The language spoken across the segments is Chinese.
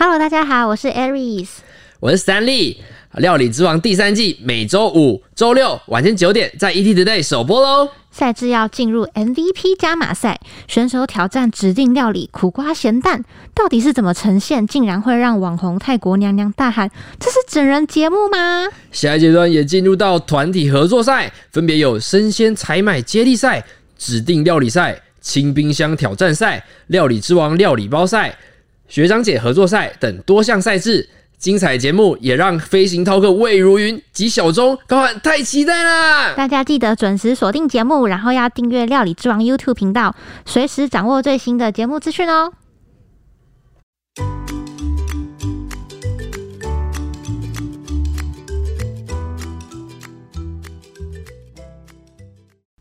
Hello，大家好，我是 Aries，我是三立。料理之王第三季每周五、周六晚间九点在 ETtoday 首播喽。赛制要进入 MVP 加码赛，选手挑战指定料理苦瓜咸蛋，到底是怎么呈现？竟然会让网红泰国娘娘大喊：“这是整人节目吗？”下一阶段也进入到团体合作赛，分别有生鲜采买接力赛、指定料理赛、清冰箱挑战赛、料理之王料理包赛、学长姐合作赛等多项赛制。精彩节目也让飞行饕客魏如云及小钟高喊太期待啦！大家记得准时锁定节目，然后要订阅料理之王 YouTube 频道，随时掌握最新的节目资讯哦。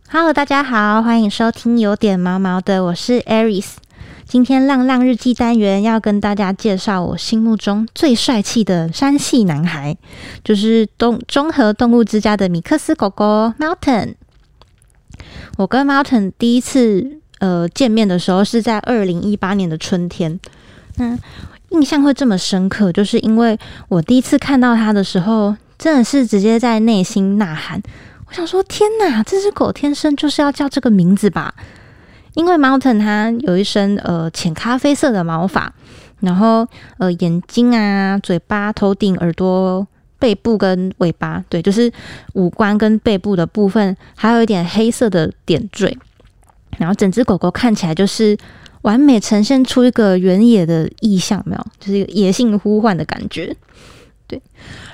Hello，大家好，欢迎收听有点毛毛的，我是 Aries。今天浪浪日记单元要跟大家介绍我心目中最帅气的山系男孩，就是东综合动物之家的米克斯狗狗 Mountain。我跟 Mountain 第一次呃见面的时候是在二零一八年的春天，那印象会这么深刻，就是因为我第一次看到他的时候，真的是直接在内心呐喊，我想说天哪，这只狗天生就是要叫这个名字吧。因为 Mountain 它有一身呃浅咖啡色的毛发，然后呃眼睛啊、嘴巴、头顶、耳朵、背部跟尾巴，对，就是五官跟背部的部分，还有一点黑色的点缀，然后整只狗狗看起来就是完美呈现出一个原野的意象，没有，就是一个野性呼唤的感觉，对，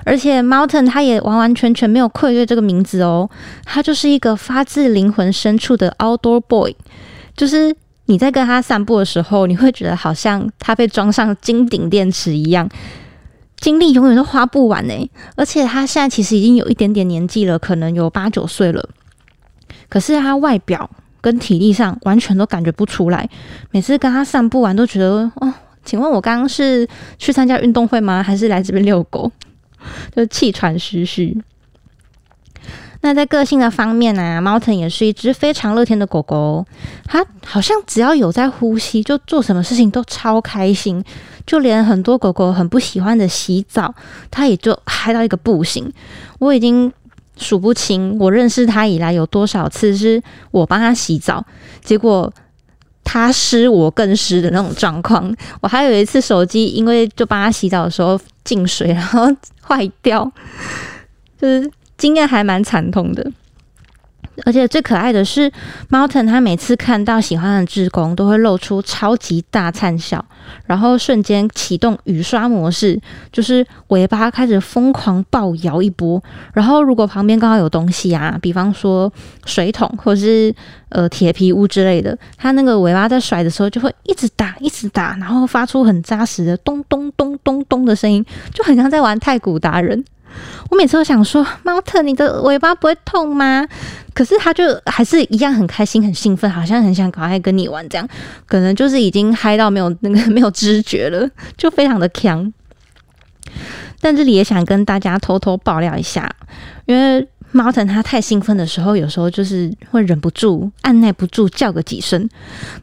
而且 Mountain 它也完完全全没有愧对这个名字哦，它就是一个发自灵魂深处的 Outdoor Boy。就是你在跟他散步的时候，你会觉得好像他被装上金顶电池一样，精力永远都花不完呢。而且他现在其实已经有一点点年纪了，可能有八九岁了。可是他外表跟体力上完全都感觉不出来。每次跟他散步完，都觉得哦，请问我刚刚是去参加运动会吗？还是来这边遛狗？就气喘吁吁。那在个性的方面呢猫腾也是一只非常乐天的狗狗。它好像只要有在呼吸，就做什么事情都超开心。就连很多狗狗很不喜欢的洗澡，它也就嗨到一个不行。我已经数不清，我认识它以来有多少次是我帮它洗澡，结果它湿我更湿的那种状况。我还有一次手机因为就帮它洗澡的时候进水，然后 坏掉，就是。经验还蛮惨痛的，而且最可爱的是，Mountain 他每次看到喜欢的志工，都会露出超级大灿笑，然后瞬间启动雨刷模式，就是尾巴开始疯狂暴摇一波。然后如果旁边刚好有东西啊，比方说水桶或是呃铁皮屋之类的，它那个尾巴在甩的时候，就会一直打，一直打，然后发出很扎实的咚咚咚咚咚的声音，就很像在玩太鼓达人。我每次都想说，猫特，你的尾巴不会痛吗？可是他就还是一样很开心、很兴奋，好像很想赶快跟你玩这样。可能就是已经嗨到没有那个 没有知觉了，就非常的强。但这里也想跟大家偷偷爆料一下，因为。猫腾它太兴奋的时候，有时候就是会忍不住、按耐不住叫个几声。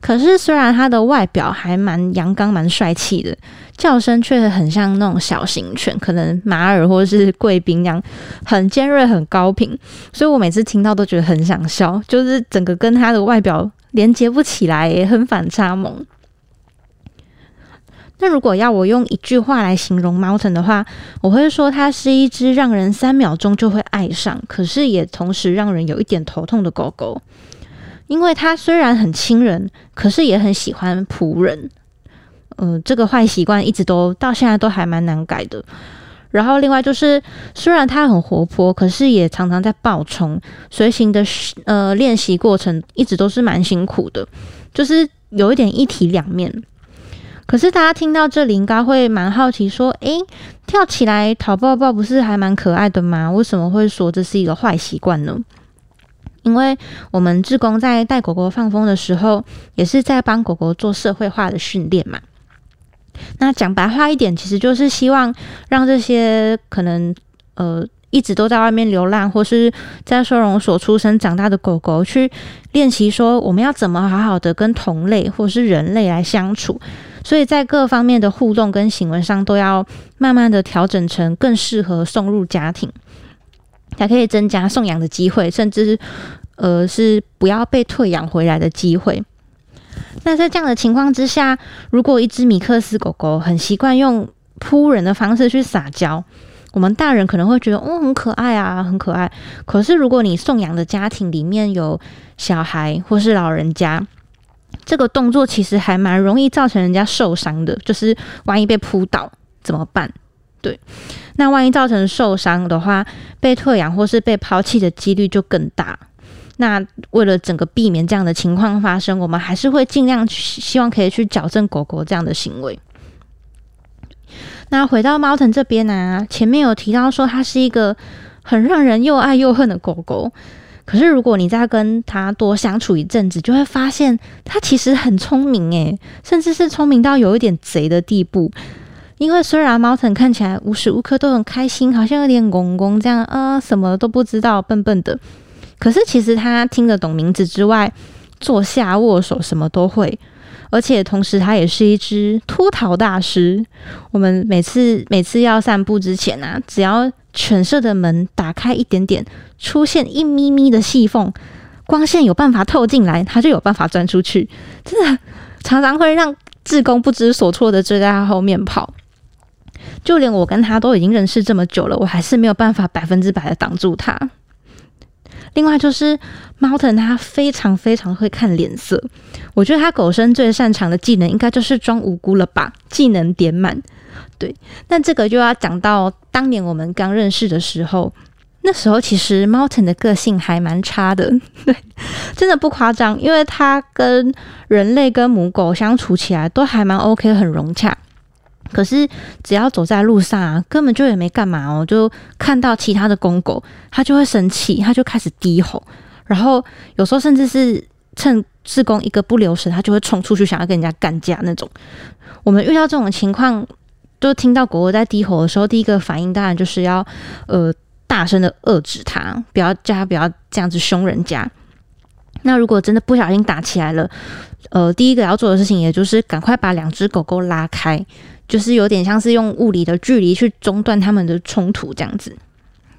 可是虽然它的外表还蛮阳刚、蛮帅气的，叫声却很像那种小型犬，可能马尔或是贵宾一样，很尖锐、很高频。所以我每次听到都觉得很想笑，就是整个跟它的外表连接不起来，也很反差萌。那如果要我用一句话来形容 Mountain 的话，我会说它是一只让人三秒钟就会爱上，可是也同时让人有一点头痛的狗狗。因为它虽然很亲人，可是也很喜欢仆人。嗯，这个坏习惯一直都到现在都还蛮难改的。然后另外就是，虽然它很活泼，可是也常常在暴冲，随行的呃练习过程一直都是蛮辛苦的，就是有一点一体两面。可是大家听到这里应该会蛮好奇，说：“诶，跳起来讨抱抱不是还蛮可爱的吗？为什么会说这是一个坏习惯呢？”因为我们志工在带狗狗放风的时候，也是在帮狗狗做社会化的训练嘛。那讲白话一点，其实就是希望让这些可能呃一直都在外面流浪，或是在收容所出生长大的狗狗，去练习说我们要怎么好好的跟同类或是人类来相处。所以在各方面的互动跟行为上，都要慢慢的调整成更适合送入家庭，才可以增加送养的机会，甚至是呃是不要被退养回来的机会。那在这样的情况之下，如果一只米克斯狗狗很习惯用扑人的方式去撒娇，我们大人可能会觉得哦很可爱啊，很可爱。可是如果你送养的家庭里面有小孩或是老人家，这个动作其实还蛮容易造成人家受伤的。就是万一被扑倒怎么办？对，那万一造成受伤的话，被退养或是被抛弃的几率就更大。那为了整个避免这样的情况发生，我们还是会尽量希望可以去矫正狗狗这样的行为。那回到猫腾这边呢，前面有提到说它是一个很让人又爱又恨的狗狗。可是如果你再跟它多相处一阵子，就会发现它其实很聪明诶，甚至是聪明到有一点贼的地步。因为虽然猫腾看起来无时无刻都很开心，好像有点公公这样啊，什么都不知道，笨笨的。可是其实他听得懂名字之外，坐下握手什么都会。而且同时，他也是一只脱逃大师。我们每次每次要散步之前啊，只要犬舍的门打开一点点，出现一咪咪的细缝，光线有办法透进来，它就有办法钻出去。真的常常会让志工不知所措的追在他后面跑。就连我跟他都已经认识这么久了，我还是没有办法百分之百的挡住他。另外就是猫腾，它非常非常会看脸色。我觉得它狗生最擅长的技能，应该就是装无辜了吧？技能点满。对，但这个就要讲到当年我们刚认识的时候，那时候其实猫腾的个性还蛮差的。对，真的不夸张，因为它跟人类跟母狗相处起来都还蛮 OK，很融洽。可是只要走在路上啊，根本就也没干嘛哦，就看到其他的公狗，它就会生气，它就开始低吼，然后有时候甚至是趁志工一个不留神，它就会冲出去想要跟人家干架那种。我们遇到这种情况，就听到狗狗在低吼的时候，第一个反应当然就是要呃大声的遏制它，不要叫它不要这样子凶人家。那如果真的不小心打起来了，呃，第一个要做的事情也就是赶快把两只狗狗拉开。就是有点像是用物理的距离去中断他们的冲突这样子，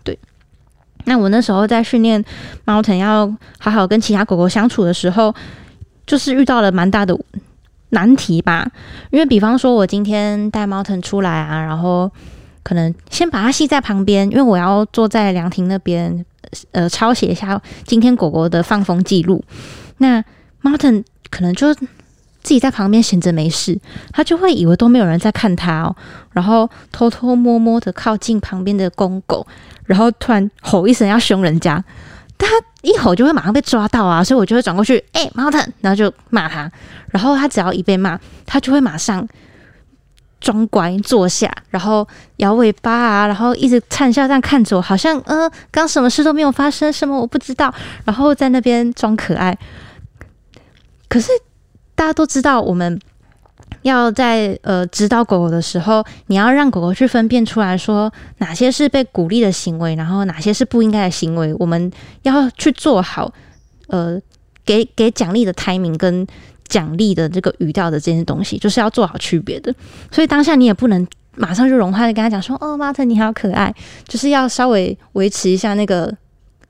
对。那我那时候在训练猫腾要好好跟其他狗狗相处的时候，就是遇到了蛮大的难题吧。因为比方说，我今天带猫腾出来啊，然后可能先把它系在旁边，因为我要坐在凉亭那边，呃，抄写一下今天狗狗的放风记录。那猫腾可能就。自己在旁边闲着没事，他就会以为都没有人在看他哦，然后偷偷摸摸的靠近旁边的公狗，然后突然吼一声要凶人家，他一吼就会马上被抓到啊，所以我就会转过去，哎，猫腾，然后就骂他，然后他只要一被骂，他就会马上装乖坐下，然后摇尾巴啊，然后一直灿笑这样看着我，好像呃刚什么事都没有发生，什么我不知道，然后在那边装可爱，可是。大家都知道，我们要在呃指导狗狗的时候，你要让狗狗去分辨出来说哪些是被鼓励的行为，然后哪些是不应该的行为。我们要去做好呃给给奖励的 timing 跟奖励的这个语调的这些东西，就是要做好区别的。所以当下你也不能马上就融化的跟他讲说：“哦，马特你好可爱。”就是要稍微维持一下那个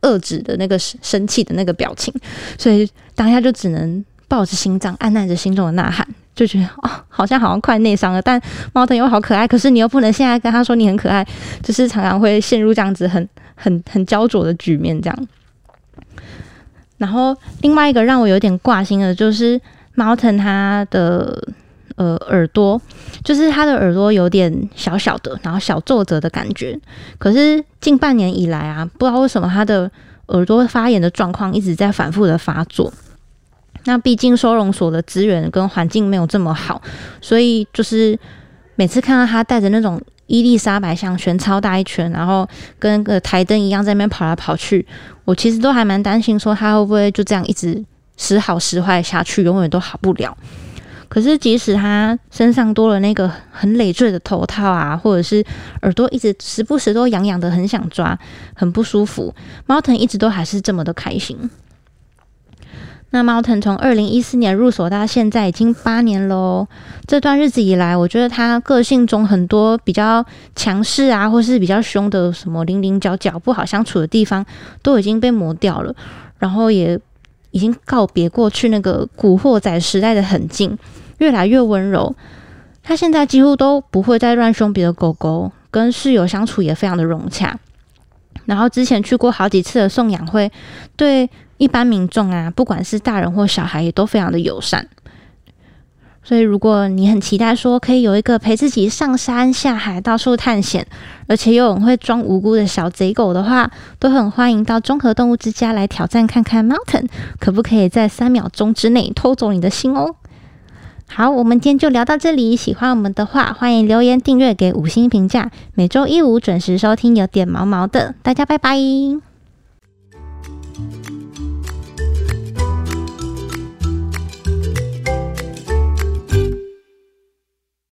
遏制的那个生气的那个表情。所以当下就只能。抱着心脏，按捺着心中的呐喊，就觉得哦，好像好像快内伤了。但猫腾又好可爱，可是你又不能现在跟他说你很可爱，就是常常会陷入这样子很很很焦灼的局面。这样。然后另外一个让我有点挂心的，就是猫腾它的呃耳朵，就是它的耳朵有点小小的，然后小皱褶的感觉。可是近半年以来啊，不知道为什么它的耳朵发炎的状况一直在反复的发作。那毕竟收容所的资源跟环境没有这么好，所以就是每次看到他带着那种伊丽莎白项圈超大一圈，然后跟个台灯一样在那边跑来跑去，我其实都还蛮担心，说他会不会就这样一直时好时坏下去，永远都好不了。可是即使他身上多了那个很累赘的头套啊，或者是耳朵一直时不时都痒痒的，很想抓，很不舒服，猫腾一直都还是这么的开心。那猫腾从二零一四年入所到现在已经八年喽。这段日子以来，我觉得它个性中很多比较强势啊，或是比较凶的什么零零角角不好相处的地方，都已经被磨掉了。然后也已经告别过去那个古惑仔时代的狠劲，越来越温柔。它现在几乎都不会再乱凶别的狗狗，跟室友相处也非常的融洽。然后之前去过好几次的送养会，对。一般民众啊，不管是大人或小孩，也都非常的友善。所以，如果你很期待说可以有一个陪自己上山下海、到处探险，而且又很会装无辜的小贼狗的话，都很欢迎到综合动物之家来挑战看看，Mountain 可不可以在三秒钟之内偷走你的心哦？好，我们今天就聊到这里。喜欢我们的话，欢迎留言、订阅、给五星评价。每周一五准时收听，有点毛毛的，大家拜拜。